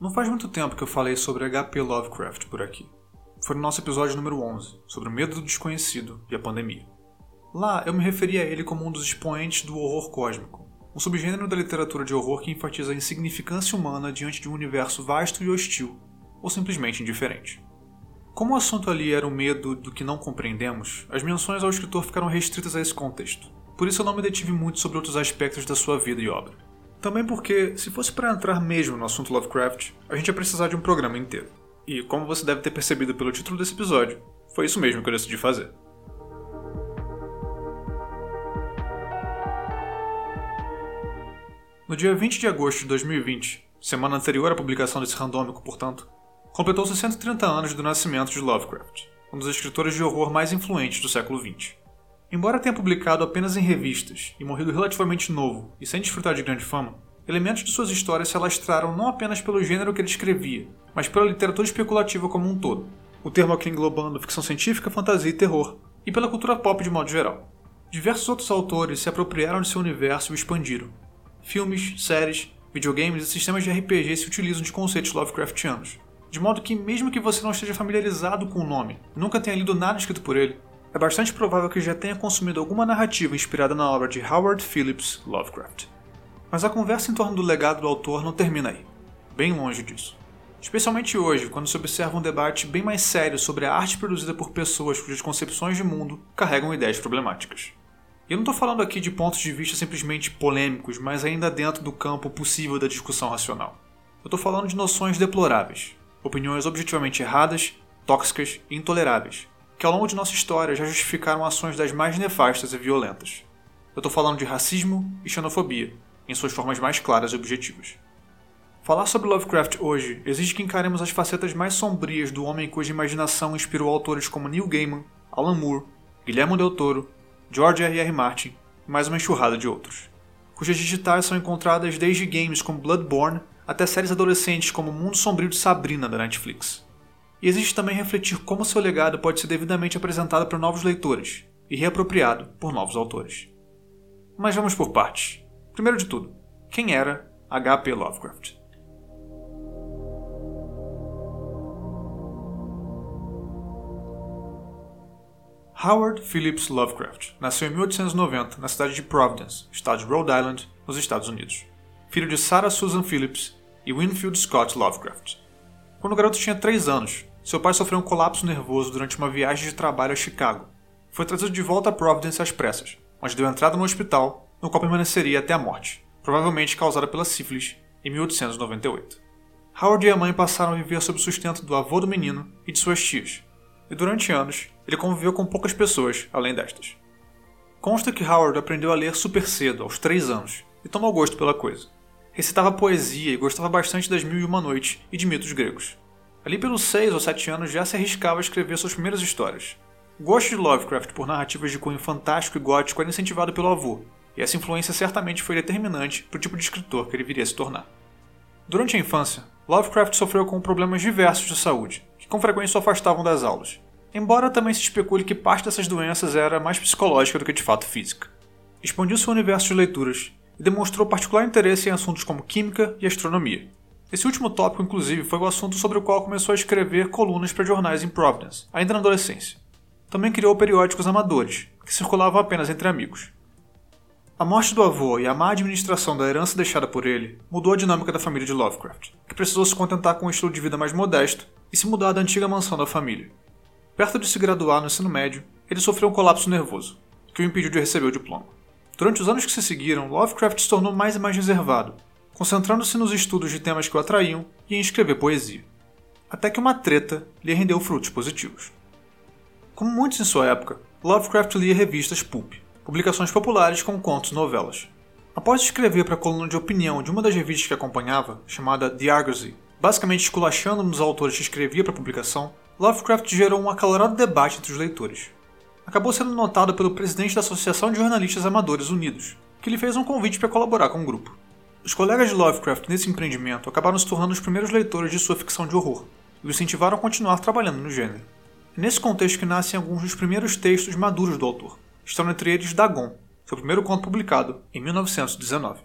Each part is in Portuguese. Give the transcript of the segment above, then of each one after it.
Não faz muito tempo que eu falei sobre H.P. Lovecraft por aqui. Foi no nosso episódio número 11, sobre o medo do desconhecido e a pandemia. Lá eu me referi a ele como um dos expoentes do horror cósmico, um subgênero da literatura de horror que enfatiza a insignificância humana diante de um universo vasto e hostil, ou simplesmente indiferente. Como o assunto ali era o medo do que não compreendemos, as menções ao escritor ficaram restritas a esse contexto. Por isso eu não me detive muito sobre outros aspectos da sua vida e obra. Também porque, se fosse para entrar mesmo no assunto Lovecraft, a gente ia precisar de um programa inteiro. E, como você deve ter percebido pelo título desse episódio, foi isso mesmo que eu decidi fazer. No dia 20 de agosto de 2020, semana anterior à publicação desse randômico, portanto, completou-se 130 anos do nascimento de Lovecraft, um dos escritores de horror mais influentes do século XX. Embora tenha publicado apenas em revistas e morrido relativamente novo e sem desfrutar de grande fama, elementos de suas histórias se alastraram não apenas pelo gênero que ele escrevia, mas pela literatura especulativa como um todo, o termo aqui englobando ficção científica, fantasia e terror, e pela cultura pop de modo geral. Diversos outros autores se apropriaram de seu universo e o expandiram. Filmes, séries, videogames e sistemas de RPG se utilizam de conceitos Lovecraftianos, de modo que, mesmo que você não esteja familiarizado com o nome nunca tenha lido nada escrito por ele, é bastante provável que já tenha consumido alguma narrativa inspirada na obra de Howard Phillips Lovecraft. Mas a conversa em torno do legado do autor não termina aí. Bem longe disso. Especialmente hoje, quando se observa um debate bem mais sério sobre a arte produzida por pessoas cujas concepções de mundo carregam ideias problemáticas. E eu não estou falando aqui de pontos de vista simplesmente polêmicos, mas ainda dentro do campo possível da discussão racional. Eu estou falando de noções deploráveis, opiniões objetivamente erradas, tóxicas e intoleráveis, que ao longo de nossa história já justificaram ações das mais nefastas e violentas. Eu estou falando de racismo e xenofobia, em suas formas mais claras e objetivas. Falar sobre Lovecraft hoje exige que encaremos as facetas mais sombrias do homem cuja imaginação inspirou autores como Neil Gaiman, Alan Moore, Guillermo del Toro, George R. R. Martin e mais uma enxurrada de outros, cujas digitais são encontradas desde games como Bloodborne até séries adolescentes como Mundo Sombrio de Sabrina da Netflix. E existe também refletir como seu legado pode ser devidamente apresentado para novos leitores e reapropriado por novos autores. Mas vamos por partes. Primeiro de tudo, quem era H.P. Lovecraft? Howard Phillips Lovecraft nasceu em 1890 na cidade de Providence, estado de Rhode Island, nos Estados Unidos. Filho de Sarah Susan Phillips e Winfield Scott Lovecraft. Quando o garoto tinha 3 anos, seu pai sofreu um colapso nervoso durante uma viagem de trabalho a Chicago. Foi trazido de volta a Providence às pressas, onde deu entrada no hospital, no qual permaneceria até a morte, provavelmente causada pela sífilis, em 1898. Howard e a mãe passaram a viver sob o sustento do avô do menino e de suas tias, e durante anos ele conviveu com poucas pessoas além destas. Consta que Howard aprendeu a ler super cedo, aos 3 anos, e tomou gosto pela coisa. Recitava poesia e gostava bastante das Mil e Uma Noites e de mitos gregos. Ali pelos 6 ou 7 anos já se arriscava a escrever suas primeiras histórias. O gosto de Lovecraft por narrativas de cunho fantástico e gótico era incentivado pelo avô, e essa influência certamente foi determinante para o tipo de escritor que ele viria a se tornar. Durante a infância, Lovecraft sofreu com problemas diversos de saúde, que com frequência o afastavam das aulas, embora também se especule que parte dessas doenças era mais psicológica do que de fato física. Expandiu seu universo de leituras e demonstrou particular interesse em assuntos como química e astronomia, esse último tópico, inclusive, foi o assunto sobre o qual começou a escrever colunas para jornais em Providence, ainda na adolescência. Também criou periódicos amadores, que circulavam apenas entre amigos. A morte do avô e a má administração da herança deixada por ele mudou a dinâmica da família de Lovecraft, que precisou se contentar com um estilo de vida mais modesto e se mudar da antiga mansão da família. Perto de se graduar no ensino médio, ele sofreu um colapso nervoso, que o impediu de receber o diploma. Durante os anos que se seguiram, Lovecraft se tornou mais e mais reservado, concentrando-se nos estudos de temas que o atraíam e em escrever poesia. Até que uma treta lhe rendeu frutos positivos. Como muitos em sua época, Lovecraft lia revistas pulp, publicações populares com contos e novelas. Após escrever para a coluna de opinião de uma das revistas que acompanhava, chamada The Argosy, basicamente esculachando dos autores que escrevia para a publicação, Lovecraft gerou um acalorado debate entre os leitores. Acabou sendo notado pelo presidente da Associação de Jornalistas Amadores Unidos, que lhe fez um convite para colaborar com o grupo. Os colegas de Lovecraft nesse empreendimento acabaram se tornando os primeiros leitores de sua ficção de horror e o incentivaram a continuar trabalhando no gênero. É nesse contexto que nascem alguns dos primeiros textos maduros do autor. Estão entre eles Dagon, seu primeiro conto publicado em 1919.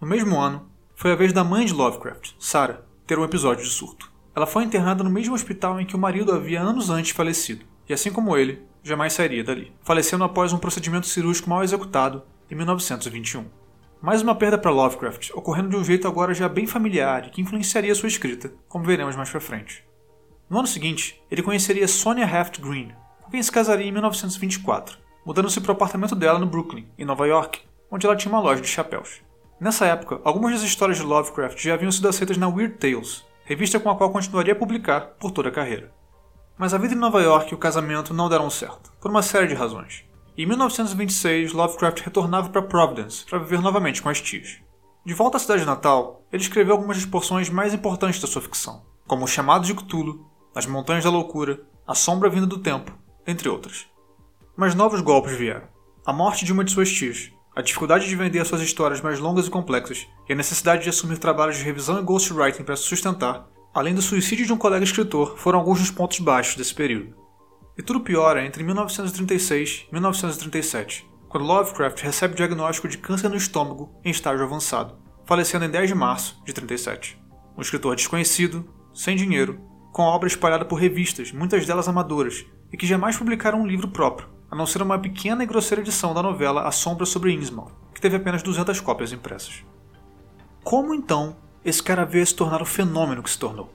No mesmo ano, foi a vez da mãe de Lovecraft, Sarah, ter um episódio de surto. Ela foi internada no mesmo hospital em que o marido havia anos antes falecido, e assim como ele, jamais sairia dali, falecendo após um procedimento cirúrgico mal executado em 1921. Mais uma perda para Lovecraft, ocorrendo de um jeito agora já bem familiar e que influenciaria sua escrita, como veremos mais pra frente. No ano seguinte, ele conheceria Sonia Haft Green, com quem se casaria em 1924, mudando-se para o apartamento dela no Brooklyn, em Nova York, onde ela tinha uma loja de chapéus. Nessa época, algumas das histórias de Lovecraft já haviam sido aceitas na Weird Tales, revista com a qual continuaria a publicar por toda a carreira. Mas a vida em Nova York e o casamento não deram certo, por uma série de razões. Em 1926, Lovecraft retornava para Providence para viver novamente com as tias. De volta à cidade natal, ele escreveu algumas das porções mais importantes da sua ficção, como O Chamado de Cthulhu, As Montanhas da Loucura, A Sombra Vinda do Tempo, entre outras. Mas novos golpes vieram. A morte de uma de suas tias, a dificuldade de vender suas histórias mais longas e complexas, e a necessidade de assumir trabalhos de revisão e ghostwriting para se sustentar, além do suicídio de um colega escritor, foram alguns dos pontos baixos desse período. E tudo piora entre 1936 e 1937, quando Lovecraft recebe o diagnóstico de câncer no estômago em estágio avançado, falecendo em 10 de março de 37. Um escritor desconhecido, sem dinheiro, com obra espalhada por revistas, muitas delas amadoras, e que jamais publicaram um livro próprio, a não ser uma pequena e grosseira edição da novela A Sombra sobre Innsmouth, que teve apenas 200 cópias impressas. Como então esse cara veio a se tornar o fenômeno que se tornou?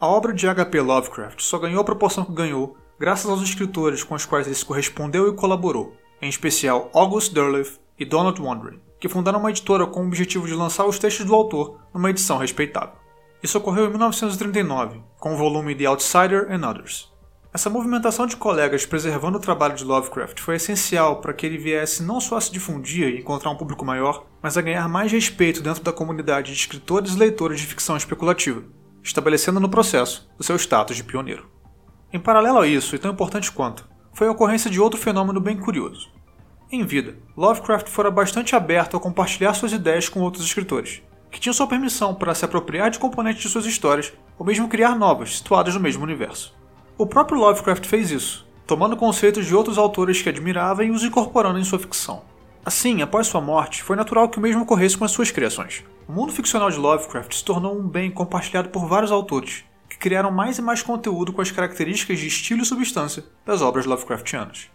A obra de H.P. Lovecraft só ganhou a proporção que ganhou graças aos escritores com os quais ele se correspondeu e colaborou, em especial August Derleth e Donald Wandering, que fundaram uma editora com o objetivo de lançar os textos do autor numa edição respeitável. Isso ocorreu em 1939, com o volume The Outsider and Others. Essa movimentação de colegas preservando o trabalho de Lovecraft foi essencial para que ele viesse não só a se difundir e encontrar um público maior, mas a ganhar mais respeito dentro da comunidade de escritores e leitores de ficção especulativa, estabelecendo no processo o seu status de pioneiro. Em paralelo a isso, e tão importante quanto, foi a ocorrência de outro fenômeno bem curioso. Em vida, Lovecraft fora bastante aberto a compartilhar suas ideias com outros escritores, que tinham sua permissão para se apropriar de componentes de suas histórias ou mesmo criar novas, situadas no mesmo universo. O próprio Lovecraft fez isso, tomando conceitos de outros autores que admirava e os incorporando em sua ficção. Assim, após sua morte, foi natural que o mesmo ocorresse com as suas criações. O mundo ficcional de Lovecraft se tornou um bem compartilhado por vários autores, que criaram mais e mais conteúdo com as características de estilo e substância das obras Lovecraftianas.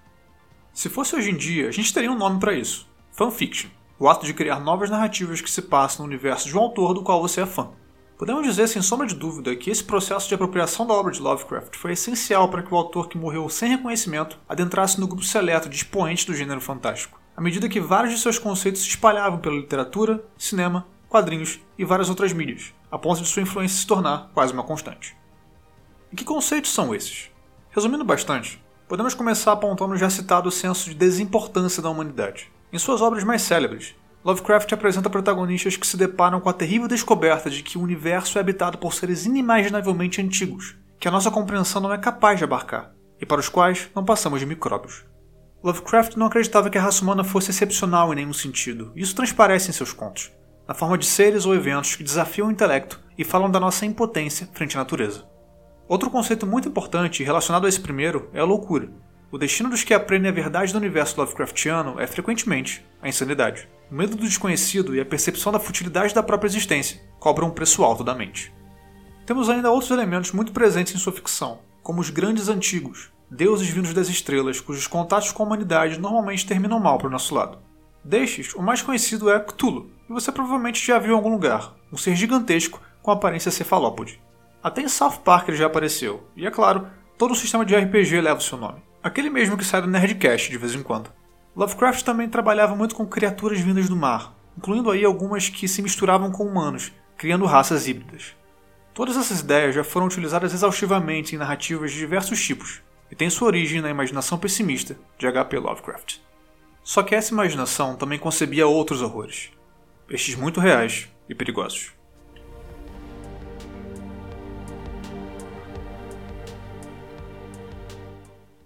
Se fosse hoje em dia, a gente teria um nome para isso: fanfiction, o ato de criar novas narrativas que se passam no universo de um autor do qual você é fã. Podemos dizer sem sombra de dúvida que esse processo de apropriação da obra de Lovecraft foi essencial para que o autor que morreu sem reconhecimento adentrasse no grupo seleto de expoentes do gênero fantástico à medida que vários de seus conceitos se espalhavam pela literatura, cinema, quadrinhos e várias outras mídias, a ponto de sua influência se tornar quase uma constante. E que conceitos são esses? Resumindo bastante, podemos começar apontando o já citado senso de desimportância da humanidade. Em suas obras mais célebres, Lovecraft apresenta protagonistas que se deparam com a terrível descoberta de que o universo é habitado por seres inimaginavelmente antigos, que a nossa compreensão não é capaz de abarcar, e para os quais não passamos de micróbios. Lovecraft não acreditava que a raça humana fosse excepcional em nenhum sentido, e isso transparece em seus contos, na forma de seres ou eventos que desafiam o intelecto e falam da nossa impotência frente à natureza. Outro conceito muito importante relacionado a esse primeiro é a loucura. O destino dos que aprendem a verdade do universo Lovecraftiano é frequentemente a insanidade. O medo do desconhecido e a percepção da futilidade da própria existência cobram um preço alto da mente. Temos ainda outros elementos muito presentes em sua ficção, como os grandes antigos, deuses vindos das estrelas, cujos contatos com a humanidade normalmente terminam mal para o nosso lado. Destes, o mais conhecido é Cthulhu, e você provavelmente já viu em algum lugar, um ser gigantesco com aparência cefalópode. Até em South Park ele já apareceu, e é claro, todo o sistema de RPG leva o seu nome. Aquele mesmo que sai do Nerdcast de vez em quando. Lovecraft também trabalhava muito com criaturas vindas do mar, incluindo aí algumas que se misturavam com humanos, criando raças híbridas. Todas essas ideias já foram utilizadas exaustivamente em narrativas de diversos tipos, e tem sua origem na imaginação pessimista de H.P. Lovecraft. Só que essa imaginação também concebia outros horrores, estes muito reais e perigosos.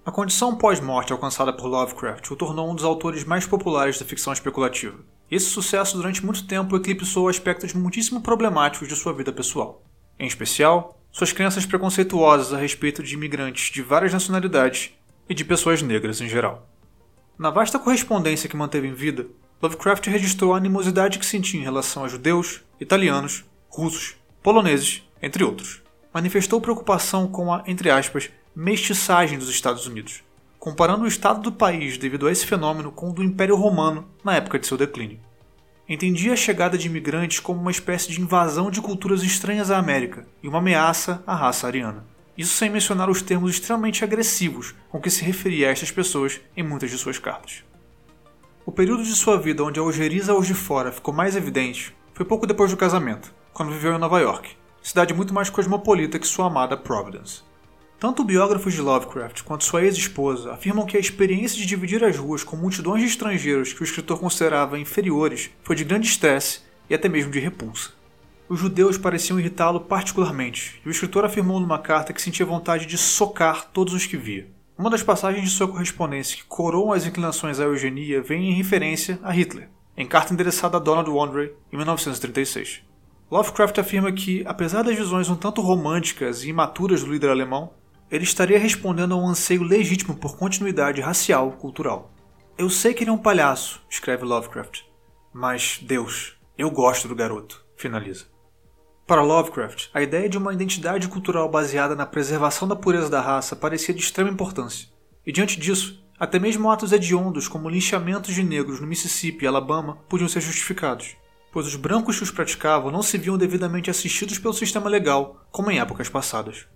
A condição pós-morte alcançada por Lovecraft o tornou um dos autores mais populares da ficção especulativa. Esse sucesso durante muito tempo eclipsou aspectos muitíssimo problemáticos de sua vida pessoal. Em especial, suas crenças preconceituosas a respeito de imigrantes de várias nacionalidades e de pessoas negras em geral. Na vasta correspondência que manteve em vida, Lovecraft registrou a animosidade que sentia em relação a judeus, italianos, russos, poloneses, entre outros. Manifestou preocupação com a, entre aspas, mestiçagem dos Estados Unidos, comparando o estado do país devido a esse fenômeno com o do Império Romano na época de seu declínio. Entendia a chegada de imigrantes como uma espécie de invasão de culturas estranhas à América e uma ameaça à raça ariana. Isso sem mencionar os termos extremamente agressivos com que se referia a estas pessoas em muitas de suas cartas. O período de sua vida onde a ojeriza aos de fora ficou mais evidente foi pouco depois do casamento, quando viveu em Nova York, cidade muito mais cosmopolita que sua amada Providence. Tanto biógrafos de Lovecraft quanto sua ex-esposa afirmam que a experiência de dividir as ruas com multidões de estrangeiros que o escritor considerava inferiores foi de grande estresse e até mesmo de repulsa. Os judeus pareciam irritá-lo particularmente, e o escritor afirmou numa carta que sentia vontade de socar todos os que via. Uma das passagens de sua correspondência que coroam as inclinações à eugenia vem em referência a Hitler, em carta endereçada a Donald Wandrey em 1936. Lovecraft afirma que, apesar das visões um tanto românticas e imaturas do líder alemão, ele estaria respondendo a um anseio legítimo por continuidade racial cultural. Eu sei que ele é um palhaço, escreve Lovecraft, mas Deus, eu gosto do garoto, finaliza. Para Lovecraft, a ideia de uma identidade cultural baseada na preservação da pureza da raça parecia de extrema importância. E diante disso, até mesmo atos hediondos como linchamentos de negros no Mississippi e Alabama podiam ser justificados, pois os brancos que os praticavam não se viam devidamente assistidos pelo sistema legal, como em épocas passadas.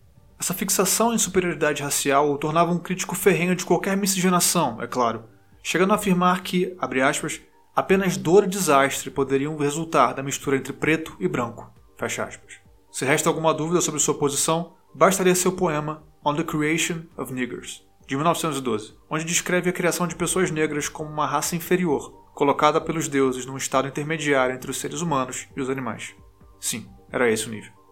Essa fixação em superioridade racial o tornava um crítico ferrenho de qualquer miscigenação, é claro, chegando a afirmar que, abre aspas, apenas dor e desastre poderiam resultar da mistura entre preto e branco. Fecha aspas. Se resta alguma dúvida sobre sua posição, basta ler seu poema On the Creation of Niggers, de 1912, onde descreve a criação de pessoas negras como uma raça inferior, colocada pelos deuses num estado intermediário entre os seres humanos e os animais. Sim, era esse o nível.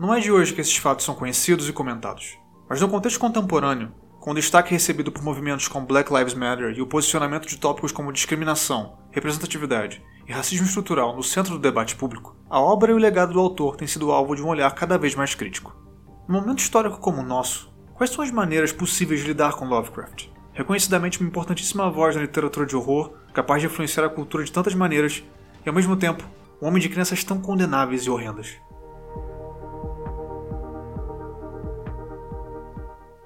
Não é de hoje que esses fatos são conhecidos e comentados, mas no contexto contemporâneo, com o destaque recebido por movimentos como Black Lives Matter e o posicionamento de tópicos como discriminação, representatividade e racismo estrutural no centro do debate público, a obra e o legado do autor têm sido alvo de um olhar cada vez mais crítico. Num momento histórico como o nosso, quais são as maneiras possíveis de lidar com Lovecraft? Reconhecidamente uma importantíssima voz na literatura de horror, capaz de influenciar a cultura de tantas maneiras, e ao mesmo tempo, um homem de crianças tão condenáveis e horrendas.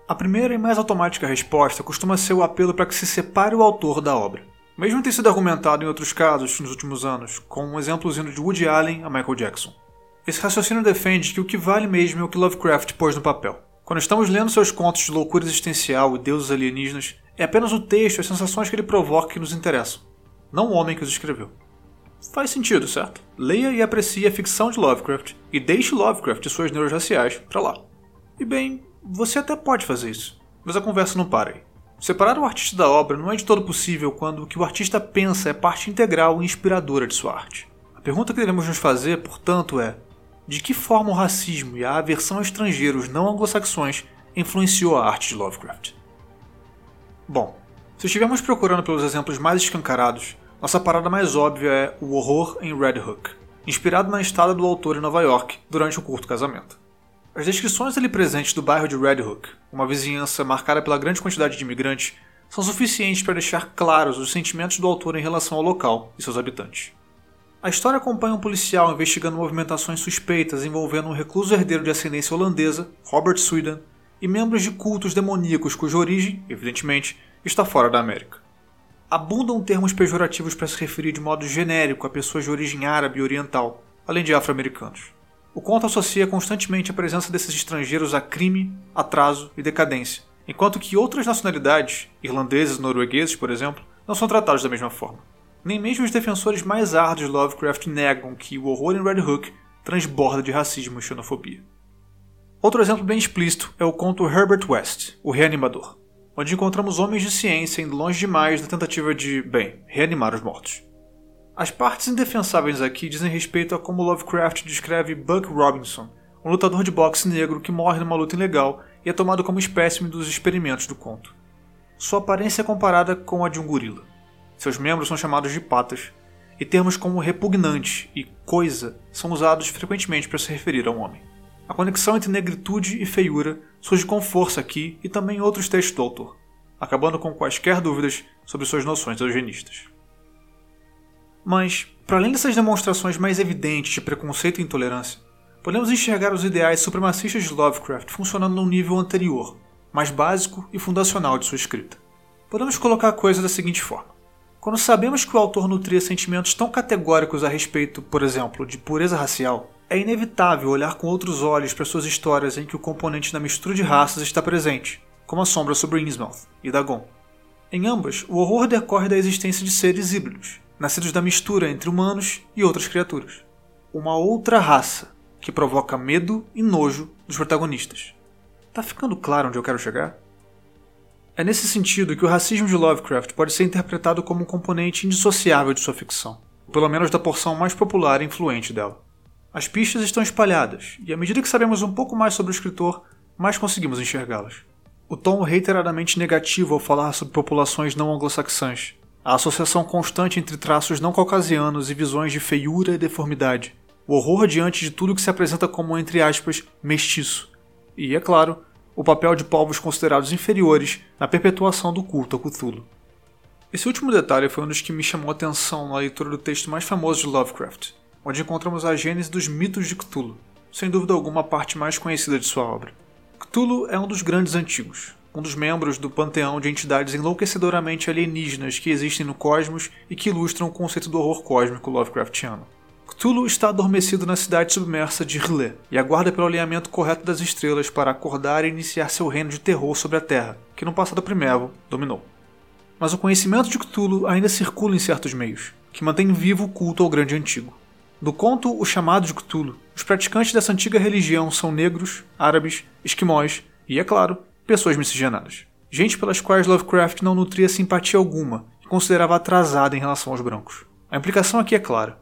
A primeira e mais automática resposta costuma ser o apelo para que se separe o autor da obra. Mesmo tem sido argumentado em outros casos nos últimos anos, com um exemplo indo de Woody Allen a Michael Jackson. Esse raciocínio defende que o que vale mesmo é o que Lovecraft pôs no papel. Quando estamos lendo seus contos de loucura existencial e deuses alienígenas, é apenas o texto e as sensações que ele provoca que nos interessam, não o homem que os escreveu. Faz sentido, certo? Leia e aprecie a ficção de Lovecraft e deixe Lovecraft e suas neuras raciais para lá. E bem, você até pode fazer isso, mas a conversa não para aí. Separar o artista da obra não é de todo possível quando o que o artista pensa é parte integral e inspiradora de sua arte. A pergunta que devemos nos fazer, portanto, é: de que forma o racismo e a aversão a estrangeiros não anglo-saxões influenciou a arte de Lovecraft? Bom, se estivermos procurando pelos exemplos mais escancarados, nossa parada mais óbvia é o horror em Red Hook, inspirado na estada do autor em Nova York durante um curto casamento. As descrições ali presentes do bairro de Red Hook, uma vizinhança marcada pela grande quantidade de imigrantes, são suficientes para deixar claros os sentimentos do autor em relação ao local e seus habitantes. A história acompanha um policial investigando movimentações suspeitas envolvendo um recluso herdeiro de ascendência holandesa, Robert Sweden, e membros de cultos demoníacos cuja origem, evidentemente, está fora da América. Abundam termos pejorativos para se referir de modo genérico a pessoas de origem árabe e oriental, além de afro-americanos. O conto associa constantemente a presença desses estrangeiros a crime, atraso e decadência, enquanto que outras nacionalidades, irlandeses e noruegueses, por exemplo, não são tratados da mesma forma. Nem mesmo os defensores mais árduos de Lovecraft negam que o horror em Red Hook transborda de racismo e xenofobia. Outro exemplo bem explícito é o conto Herbert West, o Reanimador, onde encontramos homens de ciência indo longe demais na tentativa de, bem, reanimar os mortos. As partes indefensáveis aqui dizem respeito a como Lovecraft descreve Buck Robinson, um lutador de boxe negro que morre numa luta ilegal e é tomado como espécime dos experimentos do conto. Sua aparência é comparada com a de um gorila. Seus membros são chamados de patas, e termos como repugnante e coisa são usados frequentemente para se referir a um homem. A conexão entre negritude e feiura surge com força aqui e também em outros textos do autor, acabando com quaisquer dúvidas sobre suas noções eugenistas. Mas, para além dessas demonstrações mais evidentes de preconceito e intolerância, podemos enxergar os ideais supremacistas de Lovecraft funcionando num nível anterior, mais básico e fundacional de sua escrita. Podemos colocar a coisa da seguinte forma: quando sabemos que o autor nutria sentimentos tão categóricos a respeito, por exemplo, de pureza racial, é inevitável olhar com outros olhos para suas histórias em que o componente da mistura de raças está presente, como a sombra sobre Innsmouth e Dagon. Em ambas, o horror decorre da existência de seres híbridos, nascidos da mistura entre humanos e outras criaturas. Uma outra raça que provoca medo e nojo dos protagonistas. Tá ficando claro onde eu quero chegar? É nesse sentido que o racismo de Lovecraft pode ser interpretado como um componente indissociável de sua ficção, ou pelo menos da porção mais popular e influente dela. As pistas estão espalhadas, e à medida que sabemos um pouco mais sobre o escritor, mais conseguimos enxergá-las. O tom reiteradamente negativo ao falar sobre populações não anglo-saxãs, a associação constante entre traços não caucasianos e visões de feiura e deformidade, o horror diante de tudo que se apresenta como, entre aspas, mestiço, e, é claro, o papel de povos considerados inferiores na perpetuação do culto ao Cthulhu. Esse último detalhe foi um dos que me chamou a atenção na leitura do texto mais famoso de Lovecraft, onde encontramos a gênese dos mitos de Cthulhu, sem dúvida alguma a parte mais conhecida de sua obra. Cthulhu é um dos grandes antigos, um dos membros do panteão de entidades enlouquecedoramente alienígenas que existem no cosmos e que ilustram o conceito do horror cósmico Lovecraftiano. Cthulhu está adormecido na cidade submersa de R'lyeh e aguarda pelo alinhamento correto das estrelas para acordar e iniciar seu reino de terror sobre a Terra, que no passado primevo dominou. Mas o conhecimento de Cthulhu ainda circula em certos meios, que mantém vivo o culto ao grande antigo. Do conto O Chamado de Cthulhu, os praticantes dessa antiga religião são negros, árabes, esquimós e, é claro, pessoas miscigenadas. Gente pelas quais Lovecraft não nutria simpatia alguma e considerava atrasada em relação aos brancos. A implicação aqui é clara.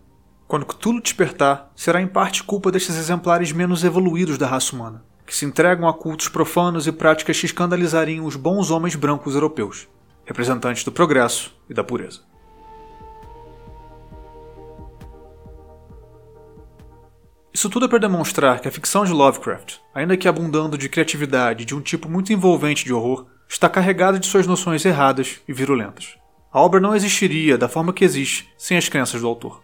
Quando Cthulhu despertar, será em parte culpa destes exemplares menos evoluídos da raça humana, que se entregam a cultos profanos e práticas que escandalizariam os bons homens brancos europeus, representantes do progresso e da pureza. Isso tudo é para demonstrar que a ficção de Lovecraft, ainda que abundando de criatividade de um tipo muito envolvente de horror, está carregada de suas noções erradas e virulentas. A obra não existiria da forma que existe sem as crenças do autor.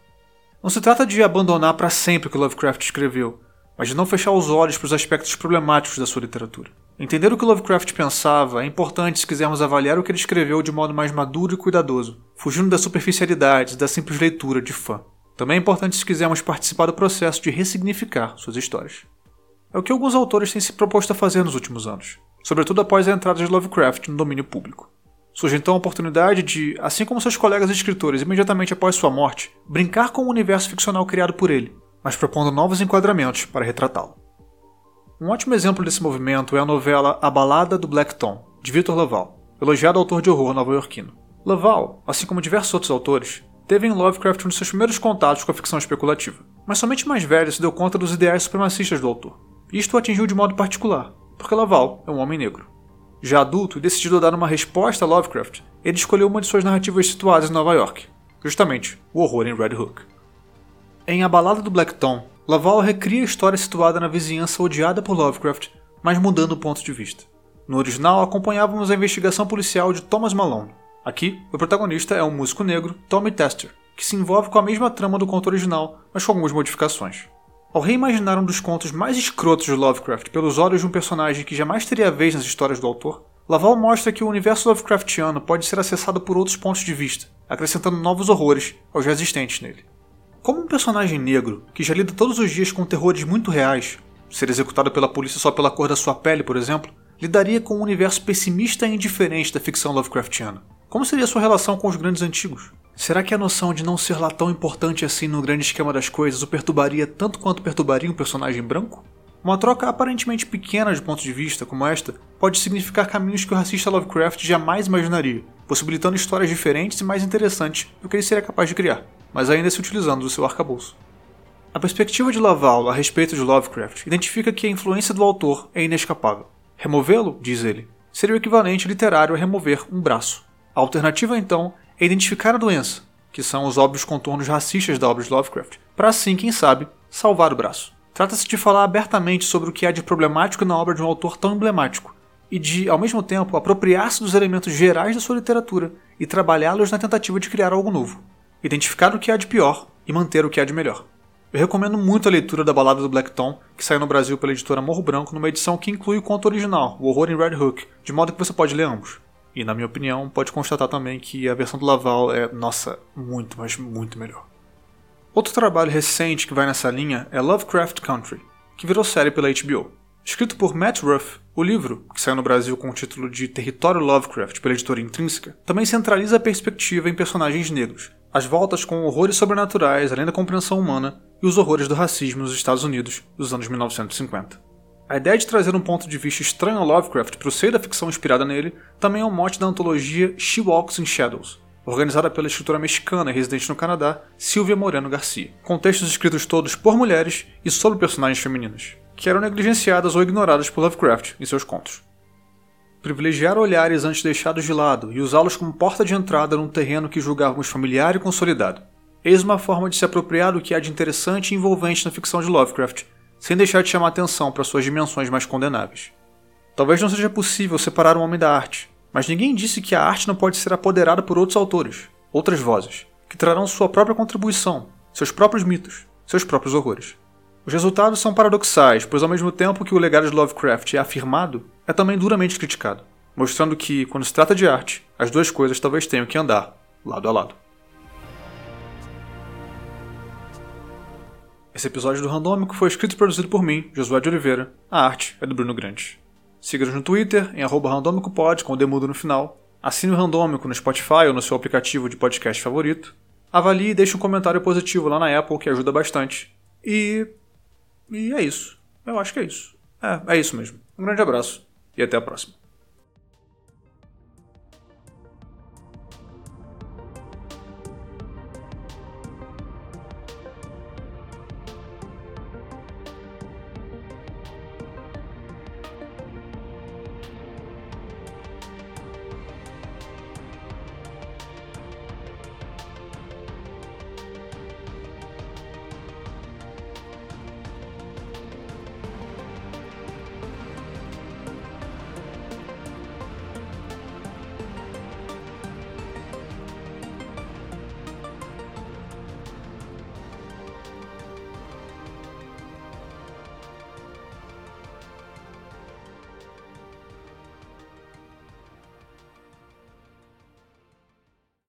Não se trata de abandonar para sempre o que Lovecraft escreveu, mas de não fechar os olhos para os aspectos problemáticos da sua literatura. Entender o que Lovecraft pensava é importante se quisermos avaliar o que ele escreveu de modo mais maduro e cuidadoso, fugindo da superficialidade e da simples leitura de fã. Também é importante se quisermos participar do processo de ressignificar suas histórias. É o que alguns autores têm se proposto a fazer nos últimos anos, sobretudo após a entrada de Lovecraft no domínio público. Surge então a oportunidade de, assim como seus colegas escritores imediatamente após sua morte, brincar com o universo ficcional criado por ele, mas propondo novos enquadramentos para retratá-lo. Um ótimo exemplo desse movimento é a novela A Balada do Black Tom, de Victor Laval, elogiado autor de horror nova-iorquino. Laval, assim como diversos outros autores, teve em Lovecraft um de seus primeiros contatos com a ficção especulativa, mas somente mais velho se deu conta dos ideais supremacistas do autor. Isto o atingiu de modo particular, porque Laval é um homem negro. Já adulto e decidido dar uma resposta a Lovecraft, ele escolheu uma de suas narrativas situadas em Nova York, justamente o horror em Red Hook. Em A Balada do Black Tom, Laval recria a história situada na vizinhança odiada por Lovecraft, mas mudando o ponto de vista. No original, acompanhávamos a investigação policial de Thomas Malone. Aqui, o protagonista é um músico negro, Tommy Tester, que se envolve com a mesma trama do conto original, mas com algumas modificações. Ao reimaginar um dos contos mais escrotos de Lovecraft pelos olhos de um personagem que jamais teria vez nas histórias do autor, Laval mostra que o universo Lovecraftiano pode ser acessado por outros pontos de vista, acrescentando novos horrores aos já existentes nele. Como um personagem negro, que já lida todos os dias com terrores muito reais, ser executado pela polícia só pela cor da sua pele, por exemplo, lidaria com um universo pessimista e indiferente da ficção Lovecraftiana. Como seria sua relação com os grandes antigos? Será que a noção de não ser lá tão importante assim no grande esquema das coisas o perturbaria tanto quanto perturbaria um personagem branco? Uma troca aparentemente pequena de pontos de vista, como esta, pode significar caminhos que o racista Lovecraft jamais imaginaria, possibilitando histórias diferentes e mais interessantes do que ele seria capaz de criar, mas ainda se utilizando do seu arcabouço. A perspectiva de Laval a respeito de Lovecraft identifica que a influência do autor é inescapável. Removê-lo, diz ele, seria o equivalente literário a remover um braço. A alternativa, então, é identificar a doença, que são os óbvios contornos racistas da obra de Lovecraft, para assim, quem sabe, salvar o braço. Trata-se de falar abertamente sobre o que há de problemático na obra de um autor tão emblemático, e de, ao mesmo tempo, apropriar-se dos elementos gerais da sua literatura e trabalhá-los na tentativa de criar algo novo. identificar o que há de pior e manter o que há de melhor. Eu recomendo muito a leitura da Balada do Black Tom, que saiu no Brasil pela editora Morro Branco numa edição que inclui o conto original, O Horror em Red Hook, de modo que você pode ler ambos. E, na minha opinião, pode constatar também que a versão do Laval é, nossa, muito, mas muito melhor. Outro trabalho recente que vai nessa linha é Lovecraft Country, que virou série pela HBO. Escrito por Matt Ruff, o livro, que saiu no Brasil com o título de Território Lovecraft pela editora Intrínseca, também centraliza a perspectiva em personagens negros, as voltas com horrores sobrenaturais além da compreensão humana e os horrores do racismo nos Estados Unidos dos anos 1950. A ideia de trazer um ponto de vista estranho ao Lovecraft para o seio da ficção inspirada nele também é um mote da antologia She Walks in Shadows, organizada pela escritora mexicana residente no Canadá, Silvia Moreno Garcia, com textos escritos todos por mulheres e sobre personagens femininas, que eram negligenciadas ou ignoradas por Lovecraft em seus contos. Privilegiar olhares antes deixados de lado e usá-los como porta de entrada num terreno que julgávamos familiar e consolidado. Eis uma forma de se apropriar do que há de interessante e envolvente na ficção de Lovecraft, sem deixar de chamar atenção para suas dimensões mais condenáveis. Talvez não seja possível separar o homem da arte, mas ninguém disse que a arte não pode ser apoderada por outros autores, outras vozes, que trarão sua própria contribuição, seus próprios mitos, seus próprios horrores. Os resultados são paradoxais, pois ao mesmo tempo que o legado de Lovecraft é afirmado, é também duramente criticado, mostrando que, quando se trata de arte, as duas coisas talvez tenham que andar lado a lado. Esse episódio do Randômico foi escrito e produzido por mim, Josué de Oliveira. A arte é do Bruno Grande. Siga-nos no Twitter, em randômicopod, com o demudo no final. Assine o Randômico no Spotify ou no seu aplicativo de podcast favorito. Avalie e deixe um comentário positivo lá na Apple, que ajuda bastante. E e é isso. Eu acho que é isso. É, é isso mesmo. Um grande abraço e até a próxima.